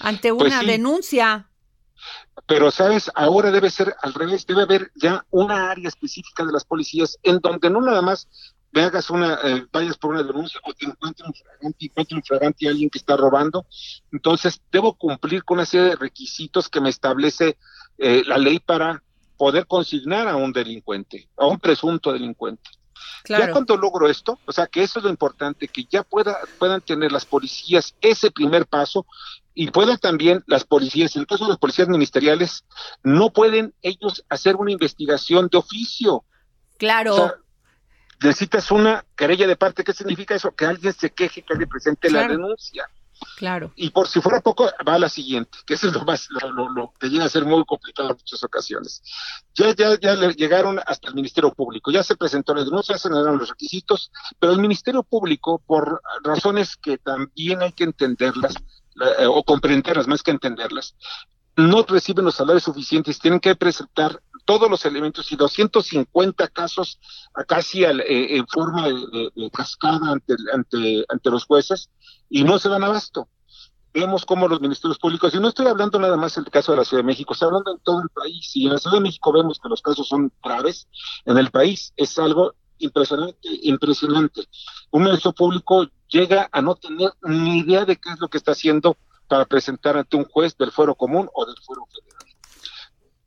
Ante
Pues
una
sí.
denuncia.
Pero, ¿sabes? Ahora debe ser al revés, debe haber ya una área específica de las policías en donde no nada más me hagas una, eh, vayas por una denuncia o te encuentre un fragante, encuentre un fragante a alguien que está robando. Entonces, debo cumplir con una serie de requisitos que me establece eh, la ley para poder consignar a un delincuente, a un presunto delincuente. Ya cuando logro esto, o sea, que eso es lo importante, que ya pueda, puedan tener las policías ese primer paso y puedan también las policías, en el caso de las policías ministeriales, no pueden ellos hacer una investigación de oficio.
Claro.
O sea, necesitas una querella de parte. ¿Qué significa eso? Que alguien se queje, que alguien presente la denuncia.
Claro.
Y por si fuera poco, va a la siguiente, que eso es lo más, lo, que llega a ser muy complicado en muchas ocasiones. Ya, ya, ya le llegaron hasta el Ministerio Público, ya se presentó la denuncia, se dieron los requisitos, pero el Ministerio Público, por razones que también hay que entenderlas, la- eh, o comprenderlas más que entenderlas, no reciben los salarios suficientes, tienen que presentar todos los elementos y 250 casos casi al- eh, en forma de cascada ante, ante, ante los jueces y no se dan abasto. vemos cómo los ministerios públicos, y no estoy hablando nada más del caso de la Ciudad de México, estoy hablando en todo el país, y en la Ciudad de México vemos que los casos son graves, en el país es algo impresionante, impresionante. Un ministro público llega a no tener ni idea de qué es lo que está haciendo para presentar ante un juez del fuero común o del fuero federal.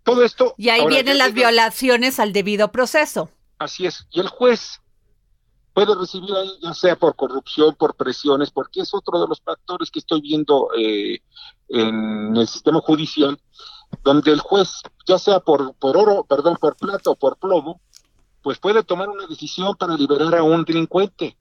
Todo esto...
Y ahí
ahora,
vienen las violaciones al debido proceso.
Así es. Y el juez puede recibir ahí, ya sea por corrupción, por presiones, porque es otro de los factores que estoy viendo eh, en el sistema judicial, donde el juez, ya sea por, por oro, perdón, por plata o por plomo, pues puede tomar una decisión para liberar a un delincuente.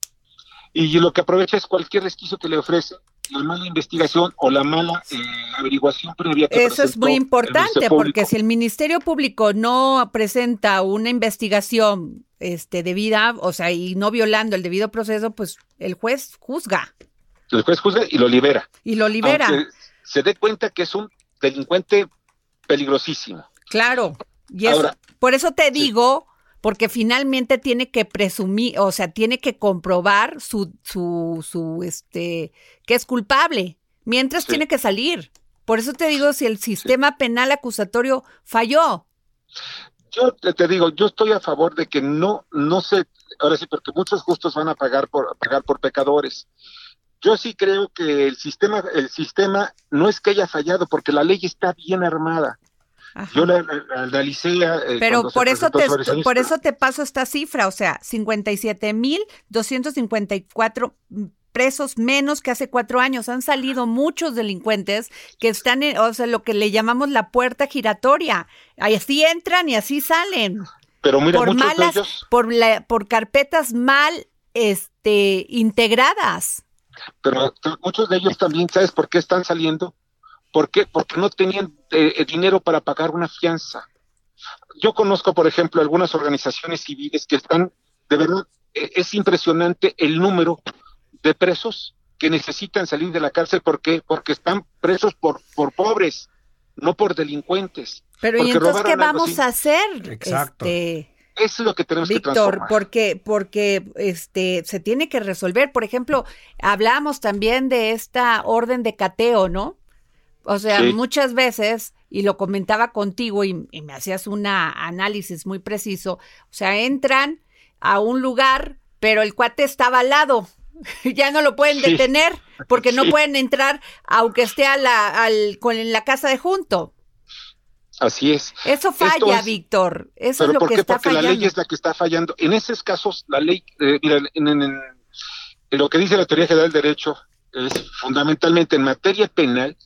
Y lo que aprovecha es cualquier resquicio que le ofrece la mala investigación o la mala eh, averiguación previa que
Eso es muy importante porque si el Ministerio Público no presenta una investigación este debida, o sea, y no violando el debido proceso, pues el juez juzga
El juez juzga y lo libera.
y lo libera.
aunque se dé cuenta que es un delincuente peligrosísimo.
Claro. Y eso,
Ahora-
por eso te digo, porque finalmente tiene que presumir, o sea, tiene que comprobar su, su, su, este, que es culpable. Mientras
Sí.
tiene que salir. Por eso te digo, si el sistema penal acusatorio falló,
Yo te, te digo, yo estoy a favor de que no, no se, ahora sí, porque muchos justos van a pagar por, a pagar por pecadores. Yo sí creo que el sistema, el sistema no es que haya fallado, porque la ley está bien armada.
Ajá.
Yo la, la- eh,
Pero por eso te por eso te paso esta cifra, o sea, 57.254 presos menos que hace cuatro años. Han salido muchos delincuentes que están en, o sea, lo que le llamamos la puerta giratoria. Así entran y así salen.
Pero mira,
por
muchos de
malas,
ellos,
por la, por carpetas mal este integradas.
pero muchos de ellos también, ¿sabes por qué están saliendo? ¿Por qué? Porque no tenían eh, eh, dinero para pagar una fianza. Yo conozco, por ejemplo, algunas organizaciones civiles que están, de verdad, eh, es impresionante el número de presos que necesitan salir de la cárcel. ¿Por qué? Porque están presos por, por pobres, no por delincuentes.
Pero ¿y
Porque
entonces qué vamos a hacer?
Exacto.
Este,
Eso es lo que tenemos que
Víctor,
transformar.
porque, porque este se tiene que resolver. Por ejemplo, hablamos también de esta orden de cateo, ¿no? O sea,
Sí.
muchas veces, y lo comentaba contigo y, y me hacías un análisis muy preciso, o sea, entran a un lugar, pero el cuate estaba al lado. <laughs> ya no lo pueden
Sí.
detener porque no pueden entrar aunque esté a la, al, con, en la casa de junto.
Así es.
Eso falla,
es-
Víctor. Eso
¿Pero
es lo
por
que
qué?
está
Porque
fallando.
la ley es la que está fallando. En esos casos, la ley, eh, mira, en, en- en- en lo que dice la teoría general del derecho es fundamentalmente en materia penal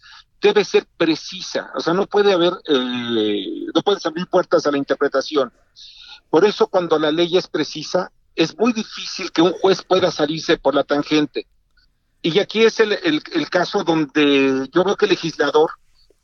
debe ser precisa. O sea, no puede haber, eh, no puedes abrir puertas a la interpretación. Por eso, cuando la ley es precisa, es muy difícil que un juez pueda salirse por la tangente. Y aquí es el, el- el caso donde yo veo que el legislador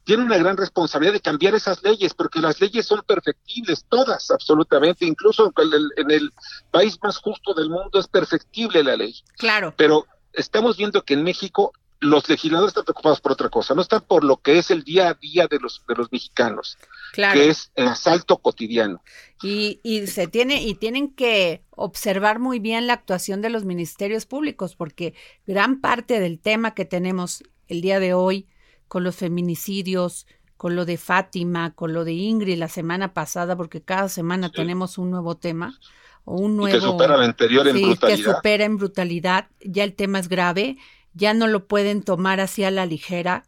tiene una gran responsabilidad de cambiar esas leyes, porque las leyes son perfectibles, todas, absolutamente, incluso en el, en el país más justo del mundo es perfectible la ley.
Claro.
Pero estamos viendo que en México los legisladores están preocupados por otra cosa, no están por lo que es el día a día de los, de los mexicanos,
Claro.
que es el asalto cotidiano.
Y, y se tiene, y tienen que observar muy bien la actuación de los ministerios públicos, porque gran parte del tema que tenemos el día de hoy con los feminicidios, con lo de Fátima, con lo de Ingrid la semana pasada, porque cada semana
Sí.
tenemos un nuevo tema o un
Y
nuevo
que supera al anterior en
Sí, que
brutalidad.
supera en brutalidad, ya el tema es grave, ya no lo pueden tomar así a la ligera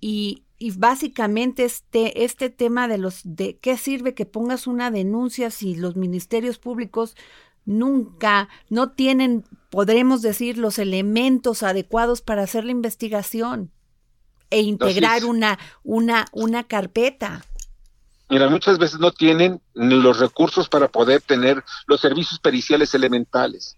y, y básicamente este, este tema de los de qué sirve que pongas una denuncia si los ministerios públicos nunca no tienen, podremos decir, los elementos adecuados para hacer la investigación e integrar una, una, una carpeta.
Mira, muchas veces no tienen ni los recursos para poder tener los servicios periciales elementales.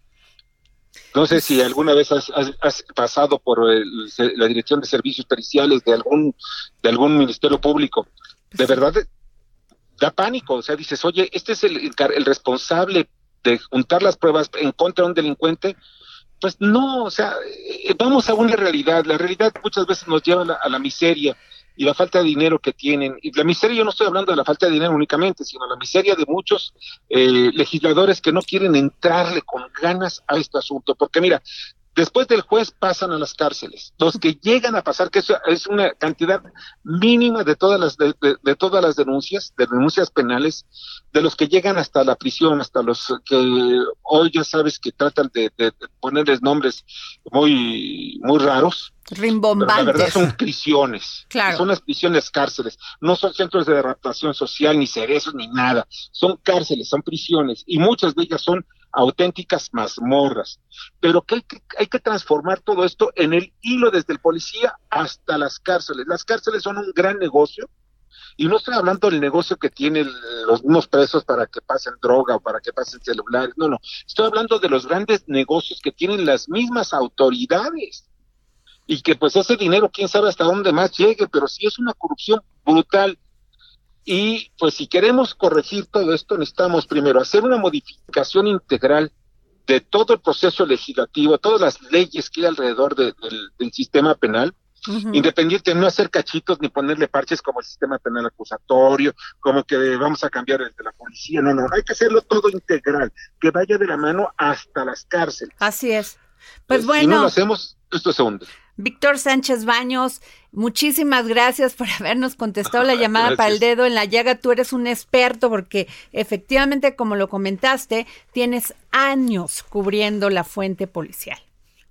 No sé si alguna vez has, has- has pasado por el- la dirección de servicios periciales de algún de algún ministerio público. De verdad da pánico. O sea, dices, oye, este es el, el responsable de juntar las pruebas en contra de un delincuente. Pues no, o sea, eh, vamos a una realidad. La realidad muchas veces nos lleva a la, a la miseria y la falta de dinero que tienen. Y la miseria, yo no estoy hablando de la falta de dinero únicamente, sino la miseria de muchos eh, legisladores que no quieren entrarle con ganas a este asunto. Porque mira, Después del juez pasan a las cárceles. Los que llegan a pasar, que es una cantidad mínima de todas las de, de- de todas las denuncias, de denuncias penales, de los que llegan hasta la prisión, hasta los que hoy ya sabes que tratan de, ponerles nombres muy muy raros. Pero la verdad
Rimbombantes.
son prisiones.
Claro.
Son las prisiones cárceles. No son centros de adaptación social, ni cerezos, ni nada. Son cárceles, son prisiones. Y muchas de ellas son auténticas mazmorras. Pero que hay, que hay que transformar todo esto en el hilo desde el policía hasta las cárceles. Las cárceles son un gran negocio. Y no estoy hablando del negocio que tienen los mismos presos para que pasen droga o para que pasen celulares. No, no. Estoy hablando de los grandes negocios que tienen las mismas autoridades y que pues ese dinero quién sabe hasta dónde más llegue, pero sí es una corrupción brutal. Y pues si queremos corregir todo esto, necesitamos primero hacer una modificación integral de todo el proceso legislativo, todas las leyes que hay alrededor de- del, del sistema penal,
Ujú.
independiente de no hacer cachitos ni ponerle parches como el sistema penal acusatorio, como que vamos a cambiar el de la policía, no, no, hay que hacerlo todo integral, que vaya de la mano hasta las cárceles.
Así es. Pues
si no
bueno,
lo hacemos, esto se hunde.
Víctor Sánchez Baños, muchísimas gracias por <laughs> habernos contestado la <laughs> llamada para el dedo en la llaga. Tú eres un experto porque efectivamente, como lo comentaste, tienes años cubriendo la fuente policial.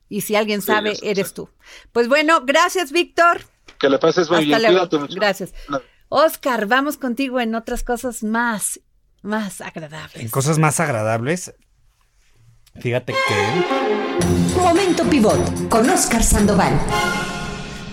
Y si alguien sabe,
sí,
eres
sí.
tú. Pues bueno, gracias, Víctor.
Que la pases muy
Hasta
bien,
luego.
cuídate mucho.
Gracias. Oscar, vamos contigo en otras cosas más, más agradables.
En cosas más agradables, fíjate que
Momento pivot con Oscar Sandoval.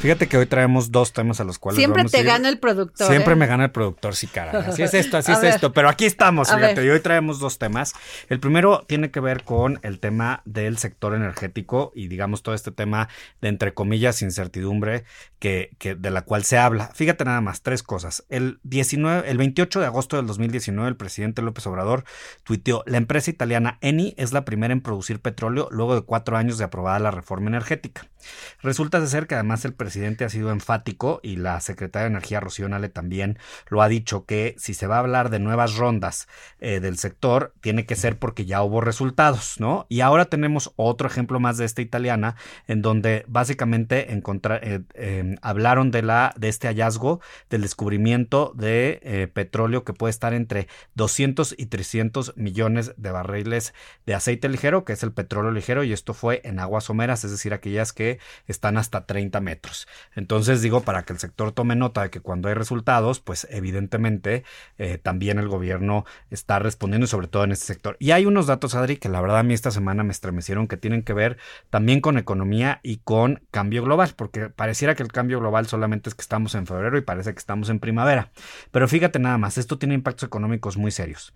Fíjate que hoy traemos dos temas a los cuales
Siempre
vamos
te
a ir.
gana el productor.
Siempre
¿eh?
me gana el productor, sí, cara. Así es <laughs> esto, así
A
es
ver.
esto. Pero aquí estamos,
A
fíjate.
ver.
Y hoy traemos dos temas. El primero tiene que ver con el tema del sector energético y, digamos, todo este tema de, entre comillas, incertidumbre que, que de la cual se habla. Fíjate nada más, tres cosas. El, 19, el 28 de agosto del 2019, el presidente López Obrador tuiteó: La empresa italiana Eni es la primera en producir petróleo luego de cuatro años de aprobada la reforma energética. Resulta de ser que además el presidente ha sido enfático y la secretaria de Energía Rocío Nale también lo ha dicho que si se va a hablar de nuevas rondas eh, del sector tiene que ser porque ya hubo resultados, ¿no? Y ahora tenemos otro ejemplo más de esta italiana en donde básicamente eh, eh, hablaron de la de este hallazgo del descubrimiento de eh, petróleo que puede estar entre 200 y 300 millones de barriles de aceite ligero, que es el petróleo ligero, y esto fue en aguas someras, es decir, aquellas que están hasta 30 metros. Entonces digo, para que el sector tome nota de que cuando hay resultados, pues evidentemente eh, también el gobierno está respondiendo, sobre todo en este sector. Y hay unos datos, Adri, que la verdad a mí esta semana me estremecieron, que tienen que ver también con economía y con cambio global, porque pareciera que el cambio global solamente es que estamos en febrero y parece que estamos en primavera. Pero fíjate nada más, esto tiene impactos económicos muy serios.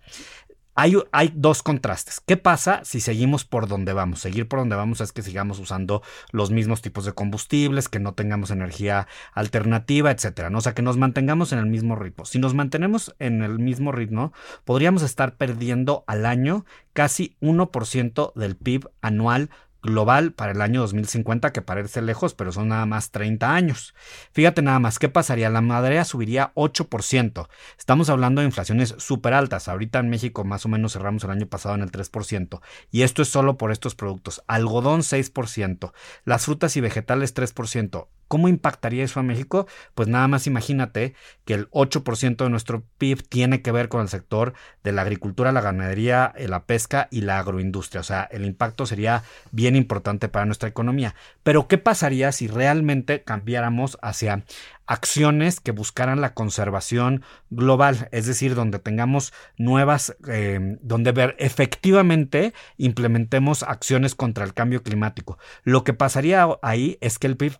Hay, dos contrastes. ¿Qué pasa si seguimos por donde vamos? Seguir por donde vamos es que sigamos usando los mismos tipos de combustibles, que no tengamos energía alternativa, etcétera. ¿no? O sea, que nos mantengamos en el mismo ritmo. Si nos mantenemos en el mismo ritmo, podríamos estar perdiendo al año casi 1% del PIB anual global para el año 2050, que parece lejos, pero son nada más 30 años. Fíjate nada más, ¿qué pasaría? La madera subiría 8%. Estamos hablando de inflaciones súper altas. Ahorita en México más o menos cerramos el año pasado en el 3%. Y esto es solo por estos productos. Algodón 6%. Las frutas y vegetales 3%. ¿Cómo impactaría eso a México? Pues nada más imagínate que el 8% de nuestro PIB tiene que ver con el sector de la agricultura, la ganadería, eh, la pesca y la agroindustria. O sea, el impacto sería bien importante para nuestra economía. Pero ¿qué pasaría si realmente cambiáramos hacia acciones que buscaran la conservación global, es decir, donde tengamos nuevas, eh, donde ver efectivamente implementemos acciones contra el cambio climático. Lo que pasaría ahí es que el PIB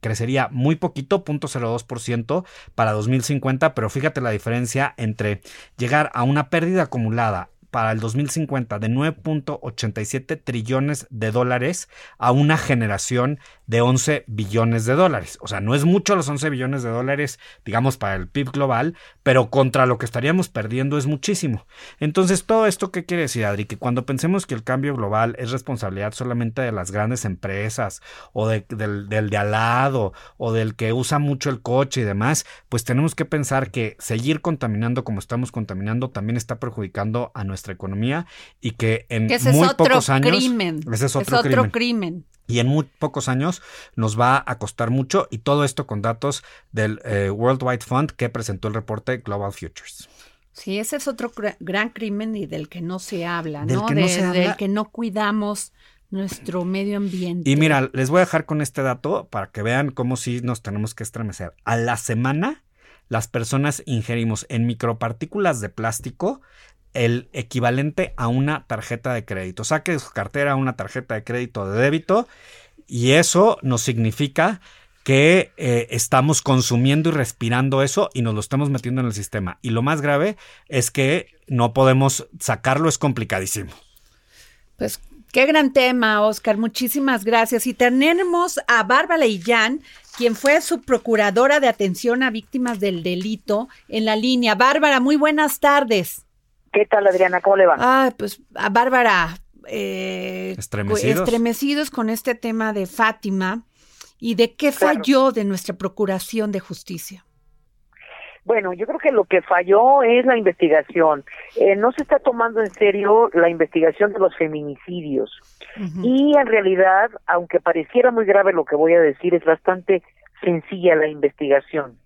crecería muy poquito, 0.02% para 2050, pero fíjate la diferencia entre llegar a una pérdida acumulada para el 2050 de 9.87 trillones de dólares a una generación de 11 billones de dólares. O sea, no es mucho los 11 billones de dólares, digamos, para el PIB global, pero contra lo que estaríamos perdiendo es muchísimo. Entonces, ¿todo esto qué quiere decir, Adri? Que cuando pensemos que el cambio global es responsabilidad solamente de las grandes empresas o de, del, del de al lado o del que usa mucho el coche y demás, pues tenemos que pensar que seguir contaminando como estamos contaminando también está perjudicando a nuestra economía y que en
Que ese
muy
es otro
pocos años
crimen.
ese es otro,
es otro
crimen.
crimen.
y en muy pocos años nos va a costar mucho y todo esto con datos del eh, World Wide Fund que presentó el reporte Global Futures.
Sí, ese es otro cr- gran crimen y del que no se habla,
Del
¿no?
que no
De-
se habla.
Del que no cuidamos nuestro medio ambiente.
Y mira, les voy a dejar con este dato para que vean cómo sí nos tenemos que estremecer. A la semana, las personas ingerimos en micropartículas de plástico el equivalente a una tarjeta de crédito. Saque su cartera una tarjeta de crédito de débito y eso nos significa que eh, estamos consumiendo y respirando eso y nos lo estamos metiendo en el sistema. Y lo más grave es que no podemos sacarlo, es complicadísimo.
Pues qué gran tema, Oscar. Muchísimas gracias. Y tenemos a Bárbara Illán, quien fue su procuradora de atención a víctimas del delito en la línea. Bárbara, muy buenas tardes.
¿Qué tal, Adriana? ¿Cómo le va?
Ah, pues a Bárbara, eh,
Estremecidos.
estremecidos con este tema de Fátima y de qué falló de nuestra procuración de justicia.
Bueno, yo creo que lo que falló es la investigación. Eh, no se está tomando en serio la investigación de los feminicidios. Y en realidad, aunque pareciera muy grave lo que voy a decir, es bastante sencilla la investigación.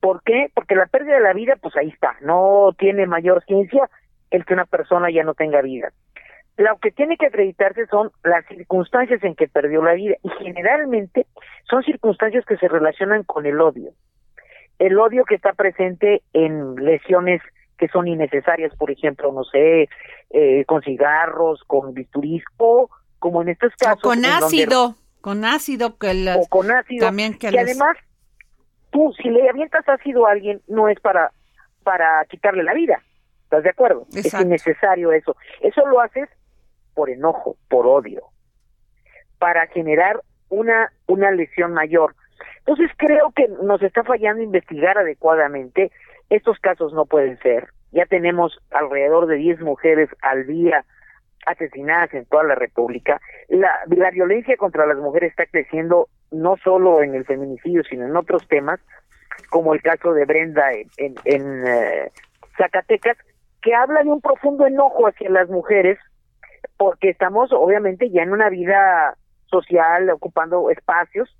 ¿Por qué? Porque la pérdida de la vida, pues ahí está. No tiene mayor ciencia el que una persona ya no tenga vida. Lo que tiene que acreditarse son las circunstancias en que perdió la vida y generalmente son circunstancias que se relacionan con el odio. El odio que está presente en lesiones que son innecesarias, por ejemplo, no sé, eh, con cigarros, con bisturís o como en estos casos.
O con
en donde-
ácido, con ácido que las-
o con ácido.
también que
y
les-
además, tú, si le avientas ácido a alguien, no es para, para quitarle la vida. ¿Estás de acuerdo? Es innecesario eso. Eso lo haces por enojo, por odio, para generar una, una lesión mayor. Entonces creo que nos está fallando investigar adecuadamente. Estos casos no pueden ser. Ya tenemos alrededor de 10 mujeres al día asesinadas en toda la República. La, la violencia contra las mujeres está creciendo no solo en el feminicidio, sino en otros temas, como el caso de Brenda en, en, en, eh, Zacatecas, que habla de un profundo enojo hacia las mujeres, porque estamos obviamente ya en una vida social, ocupando espacios,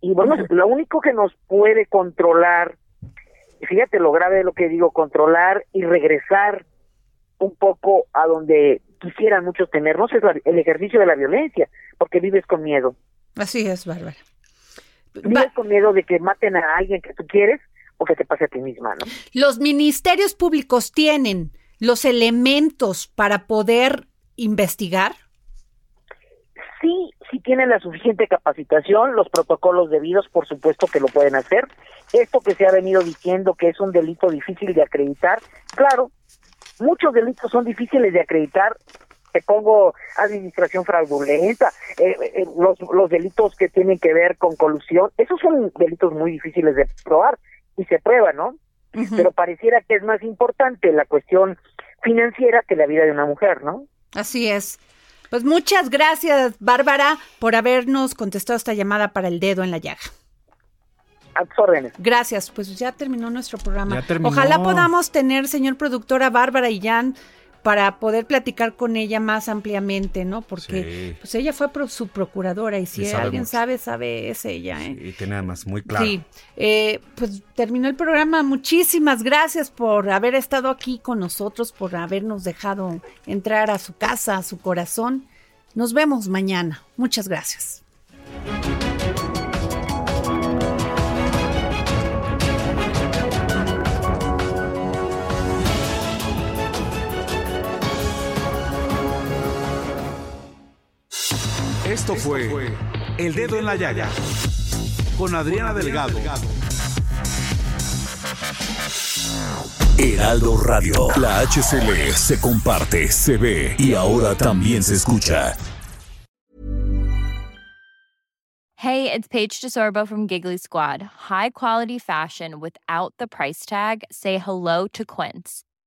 y bueno, lo único que nos puede controlar, y fíjate lo grave de lo que digo, controlar y regresar un poco a donde quisieran muchos tenernos es la- el ejercicio de la violencia, porque vives con miedo.
Así es, Bárbara.
Vives con miedo de que maten a alguien que tú quieres o que te pase a ti misma, ¿no?
Los ministerios públicos tienen los elementos para poder investigar.
Sí, sí tienen la suficiente capacitación, los protocolos debidos, por supuesto que lo pueden hacer. Esto que se ha venido diciendo que es un delito difícil de acreditar, claro, muchos delitos son difíciles de acreditar. Te pongo administración fraudulenta, eh, eh, los, los delitos que tienen que ver con colusión, esos son delitos muy difíciles de probar y se prueban, ¿no? Pero pareciera que es más importante la cuestión financiera que la vida de una mujer, ¿no?
Así es. Pues muchas gracias, Bárbara, por habernos contestado esta llamada para el dedo en la llaga.
A tus órdenes.
Gracias, pues ya terminó nuestro programa.
Ya terminó.
Ojalá podamos tener, señor productor, a Bárbara y Jan para poder platicar con ella más ampliamente, ¿no? Porque
Sí.
pues ella fue pro- su procuradora y si
Y
alguien sabe, sabe, es ella, ¿eh?
Y tiene además muy claro.
Sí, eh, pues terminó el programa. Muchísimas gracias por haber estado aquí con nosotros, por habernos dejado entrar a su casa, a su corazón. Nos vemos mañana. Muchas gracias.
Esto fue El Dedo en la Llaga con Adriana Delgado.
Heraldo Radio. La HCL se comparte, se ve y ahora también se escucha.
Hey, it's Paige DeSorbo from Giggly Squad. High quality fashion without the price tag. Say hello to Quince.